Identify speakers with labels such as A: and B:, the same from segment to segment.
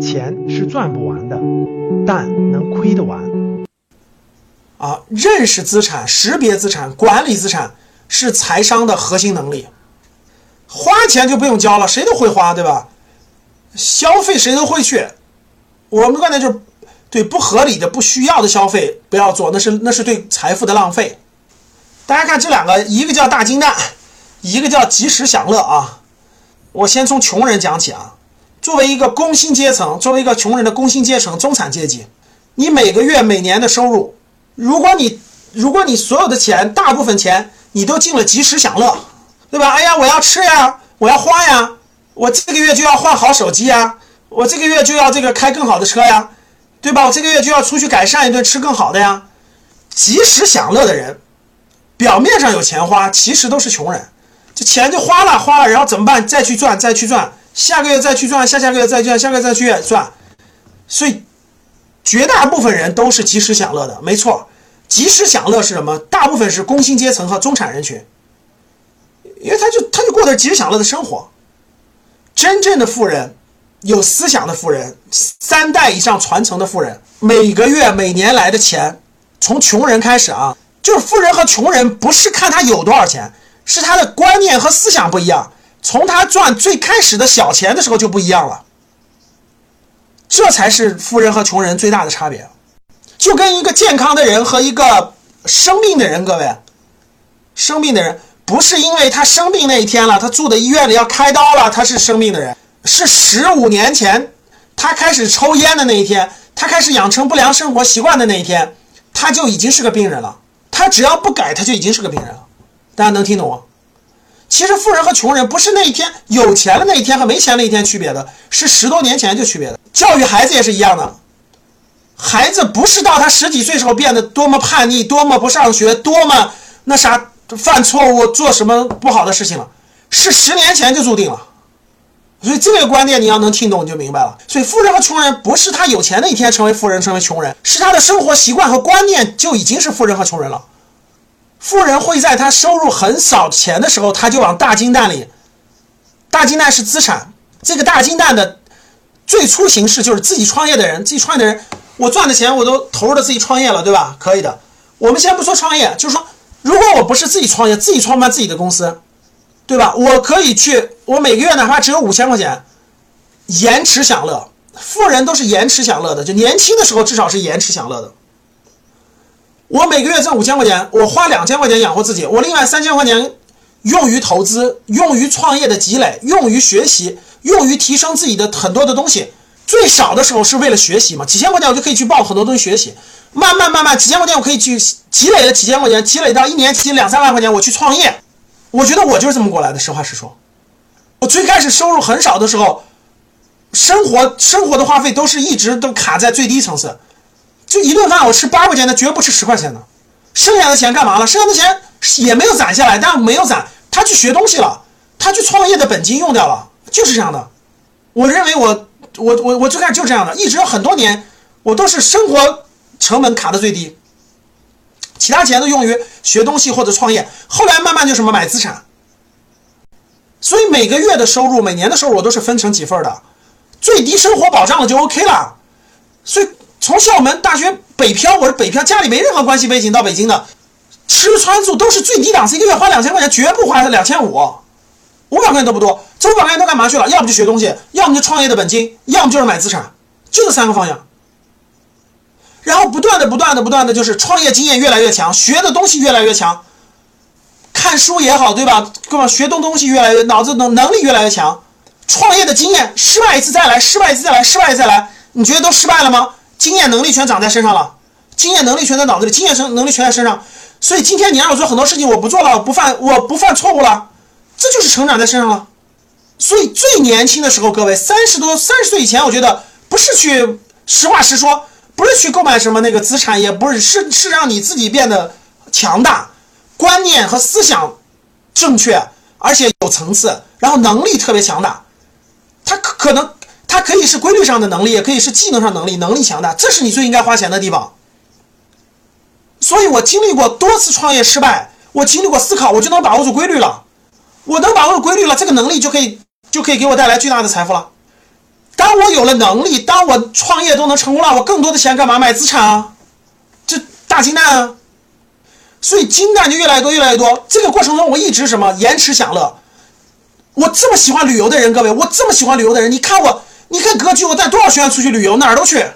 A: 钱是赚不完的，但能亏得完。
B: 啊，认识资产、识别资产、管理资产是财商的核心能力。花钱就不用教了，谁都会花，对吧？消费谁都会去。我们的观点就是，对不合理的、不需要的消费不要做，那是那是对财富的浪费。大家看这两个，一个叫大金蛋，一个叫及时享乐啊。我先从穷人讲起啊。作为一个工薪阶层，作为一个穷人的工薪阶层、中产阶级，你每个月、每年的收入，如果你如果你所有的钱，大部分钱你都进了及时享乐，对吧？哎呀，我要吃呀，我要花呀，我这个月就要换好手机呀，我这个月就要这个开更好的车呀，对吧？我这个月就要出去改善一顿，吃更好的呀。及时享乐的人，表面上有钱花，其实都是穷人。这钱就花了，花了，然后怎么办？再去赚，再去赚。下个月再去赚，下下个月再赚，下个月再去赚，所以绝大部分人都是及时享乐的，没错。及时享乐是什么？大部分是工薪阶层和中产人群，因为他就他就过的是及时享乐的生活。真正的富人，有思想的富人，三代以上传承的富人，每个月每年来的钱，从穷人开始啊，就是富人和穷人不是看他有多少钱，是他的观念和思想不一样。从他赚最开始的小钱的时候就不一样了，这才是富人和穷人最大的差别。就跟一个健康的人和一个生病的人，各位，生病的人不是因为他生病那一天了，他住的医院里要开刀了，他是生病的人，是十五年前他开始抽烟的那一天，他开始养成不良生活习惯的那一天，他就已经是个病人了。他只要不改，他就已经是个病人了。大家能听懂吗？其实富人和穷人不是那一天有钱的那一天和没钱那一天区别的，是十多年前就区别的。教育孩子也是一样的，孩子不是到他十几岁时候变得多么叛逆、多么不上学、多么那啥犯错误、做什么不好的事情了，是十年前就注定了。所以这个观念你要能听懂，你就明白了。所以富人和穷人不是他有钱那一天成为富人、成为穷人，是他的生活习惯和观念就已经是富人和穷人了。富人会在他收入很少钱的时候，他就往大金蛋里。大金蛋是资产，这个大金蛋的最初形式就是自己创业的人，自己创业的人，我赚的钱我都投入到自己创业了，对吧？可以的。我们先不说创业，就是说，如果我不是自己创业，自己创办自己的公司，对吧？我可以去，我每个月哪怕只有五千块钱，延迟享乐。富人都是延迟享乐的，就年轻的时候至少是延迟享乐的。我每个月挣五千块钱，我花两千块钱养活自己，我另外三千块钱用于投资，用于创业的积累，用于学习，用于提升自己的很多的东西。最少的时候是为了学习嘛，几千块钱我就可以去报很多东西学习。慢慢慢慢，几千块钱我可以去积累了几千块钱，积累到一年积两三万块钱，我去创业。我觉得我就是这么过来的。实话实说，我最开始收入很少的时候，生活生活的花费都是一直都卡在最低层次。就一顿饭，我吃八块钱的，绝不吃十块钱的。剩下的钱干嘛了？剩下的钱也没有攒下来，但没有攒，他去学东西了，他去创业的本金用掉了，就是这样的。我认为我我我我最开始就这样的，一直很多年，我都是生活成本卡的最低，其他钱都用于学东西或者创业。后来慢慢就什么买资产，所以每个月的收入、每年的收入我都是分成几份的，最低生活保障了就 OK 了，所以。从校门大学北漂，我是北漂，家里没任何关系背景到北京的，吃穿住都是最低档次，一个月花两千块钱，绝不花两千五，五百块钱都不多。这五百块钱都干嘛去了？要么就学东西，要么就创业的本金，要么就是买资产，就这三个方向。然后不断的、不断的、不断的，就是创业经验越来越强，学的东西越来越强，看书也好，对吧？各位学东东西越来越，脑子能能力越来越强，创业的经验，失败一次再来，失败一次再来，失败一次再来，你觉得都失败了吗？经验能力全长在身上了，经验能力全在脑子里，经验生能力全在身上，所以今天你让我做很多事情，我不做了，不犯我不犯错误了，这就是成长在身上了。所以最年轻的时候，各位三十多三十岁以前，我觉得不是去实话实说，不是去购买什么那个资产，也不是是是让你自己变得强大，观念和思想正确，而且有层次，然后能力特别强大，他可可能。它可以是规律上的能力，也可以是技能上能力，能力强大，这是你最应该花钱的地方。所以我经历过多次创业失败，我经历过思考，我就能把握住规律了。我能把握住规律了，这个能力就可以就可以给我带来巨大的财富了。当我有了能力，当我创业都能成功了，我更多的钱干嘛买资产啊？这大金蛋啊！所以金蛋就越来越多，越来越多。这个过程中，我一直什么延迟享乐。我这么喜欢旅游的人，各位，我这么喜欢旅游的人，你看我，你看格局，我带多少学员出去旅游，哪儿都去。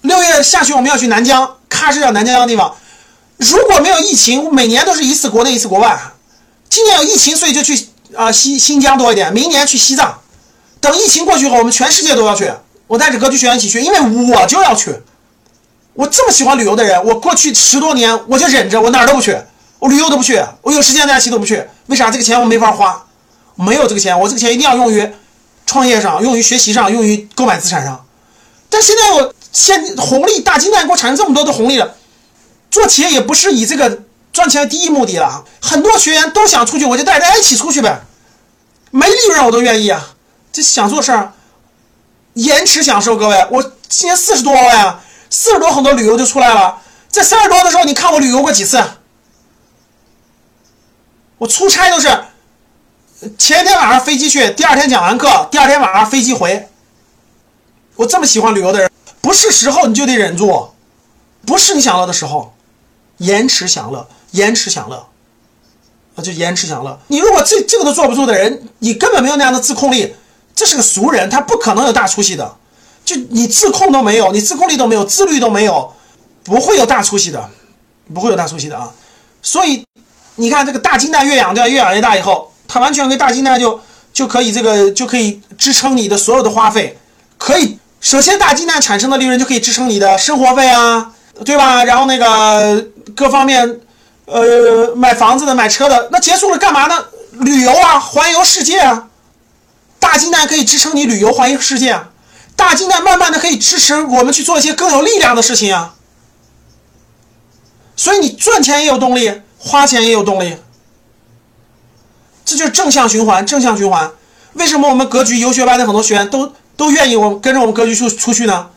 B: 六月下旬我们要去南疆，喀什叫南疆的地方。如果没有疫情，我每年都是一次国内一次国外。今年有疫情，所以就去啊西新疆多一点。明年去西藏。等疫情过去后，我们全世界都要去。我带着格局学员一起去，因为我就要去。我这么喜欢旅游的人，我过去十多年我就忍着，我哪儿都不去，我旅游都不去，我有时间假期都不去。为啥？这个钱我没法花，没有这个钱，我这个钱一定要用于创业上，用于学习上，用于购买资产上。但现在我现红利大金蛋给我产生这么多的红利了，做企业也不是以这个赚钱的第一目的了。很多学员都想出去，我就带大家一起出去呗，没利润我都愿意啊。这想做事儿，延迟享受，各位，我今年四十多了呀，四十多很多旅游就出来了。在三十多的时候，你看我旅游过几次？我出差都是前天晚上飞机去，第二天讲完课，第二天晚上飞机回。我这么喜欢旅游的人，不是时候你就得忍住，不是你享乐的时候，延迟享乐，延迟享乐，啊，就延迟享乐。你如果这这个都坐不住的人，你根本没有那样的自控力。这是个俗人，他不可能有大出息的。就你自控都没有，你自控力都没有，自律都没有，不会有大出息的，不会有大出息的啊。所以你看这个大金蛋越养对吧？越养越大以后，它完全跟大金蛋就就可以这个就可以支撑你的所有的花费。可以首先大金蛋产生的利润就可以支撑你的生活费啊，对吧？然后那个各方面，呃，买房子的、买车的，那结束了干嘛呢？旅游啊，环游世界啊。大金蛋可以支撑你旅游环游世界啊！大金蛋慢慢的可以支持我们去做一些更有力量的事情啊！所以你赚钱也有动力，花钱也有动力，这就是正向循环，正向循环。为什么我们格局游学班的很多学员都都愿意我跟着我们格局出出去呢？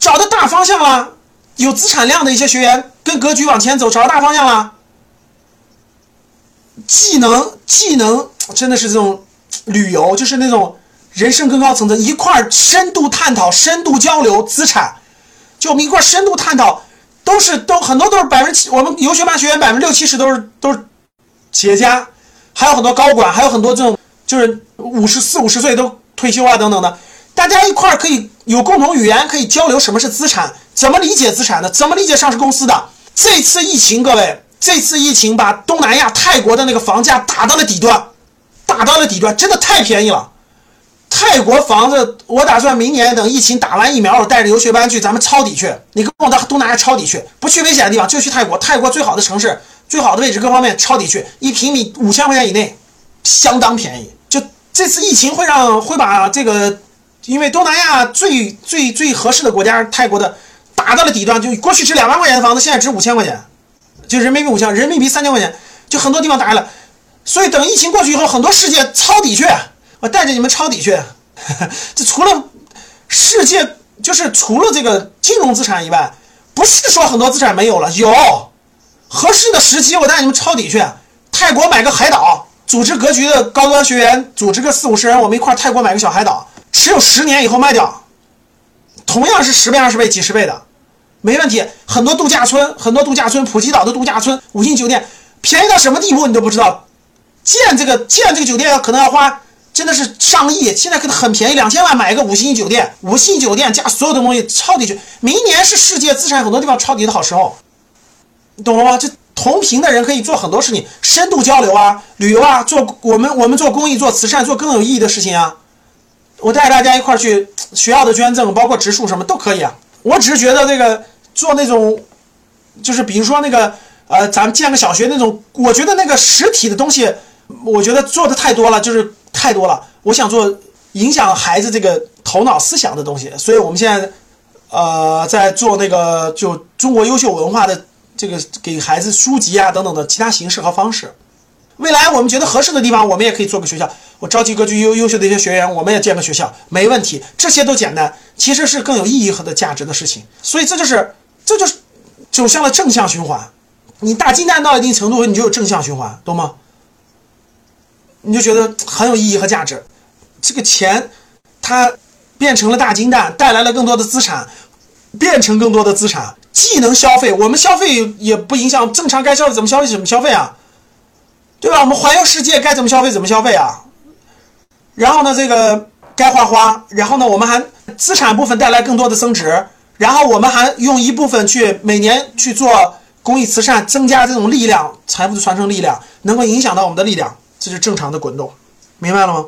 B: 找到大方向了，有资产量的一些学员跟格局往前走，找到大方向了，技能技能真的是这种。旅游就是那种人生更高层次，一块儿深度探讨、深度交流资产，就我们一块深度探讨，都是都很多都是百分之七，我们游学班学员百分之六七十都是都是企业家，还有很多高管，还有很多这种就是五十四五十岁都退休啊等等的，大家一块儿可以有共同语言，可以交流什么是资产，怎么理解资产的，怎么理解上市公司的。这次疫情，各位，这次疫情把东南亚泰国的那个房价打到了底端。打到了底端，真的太便宜了。泰国房子，我打算明年等疫情打完疫苗，我带着游学班去，咱们抄底去。你跟我到东南亚抄底去，不去危险的地方，就去泰国。泰国最好的城市，最好的位置，各方面抄底去。一平米五千块钱以内，相当便宜。就这次疫情会让会把这个，因为东南亚最最最合适的国家泰国的打到了底端，就过去值两万块钱的房子，现在值五千块钱，就人民币五千，人民币三千块钱，就很多地方打下了。所以等疫情过去以后，很多世界抄底去，我带着你们抄底去。这除了世界，就是除了这个金融资产以外，不是说很多资产没有了，有合适的时机，我带你们抄底去。泰国买个海岛，组织格局的高端学员，组织个四五十人，我们一块泰国买个小海岛，持有十年以后卖掉，同样是十倍、二十倍、几十倍的，没问题。很多度假村，很多度假村，普吉岛的度假村，五星酒店便宜到什么地步，你都不知道。建这个建这个酒店可能要花真的是上亿，现在可能很便宜，两千万买一个五星级酒店，五星酒店加所有的东西抄底去。明年是世界资产很多地方抄底的好时候，懂了吗？就同频的人可以做很多事情，深度交流啊，旅游啊，做我们我们做公益、做慈善、做更有意义的事情啊。我带大家一块儿去学校的捐赠，包括植树什么都可以啊。我只是觉得这个做那种，就是比如说那个呃，咱们建个小学那种，我觉得那个实体的东西。我觉得做的太多了，就是太多了。我想做影响孩子这个头脑思想的东西，所以我们现在，呃，在做那个就中国优秀文化的这个给孩子书籍啊等等的其他形式和方式。未来我们觉得合适的地方，我们也可以做个学校。我召集格局优优秀的一些学员，我们也建个学校，没问题。这些都简单，其实是更有意义和的价值的事情。所以这就是这就是走向了正向循环。你大金蛋到一定程度，你就有正向循环，懂吗？你就觉得很有意义和价值。这个钱，它变成了大金蛋，带来了更多的资产，变成更多的资产，既能消费，我们消费也不影响正常该消费怎么消费怎么消费啊，对吧？我们环游世界该怎么消费怎么消费啊。然后呢，这个该花花，然后呢，我们还资产部分带来更多的增值，然后我们还用一部分去每年去做公益慈善，增加这种力量，财富的传承力量，能够影响到我们的力量，这是正常的滚动，明白了吗？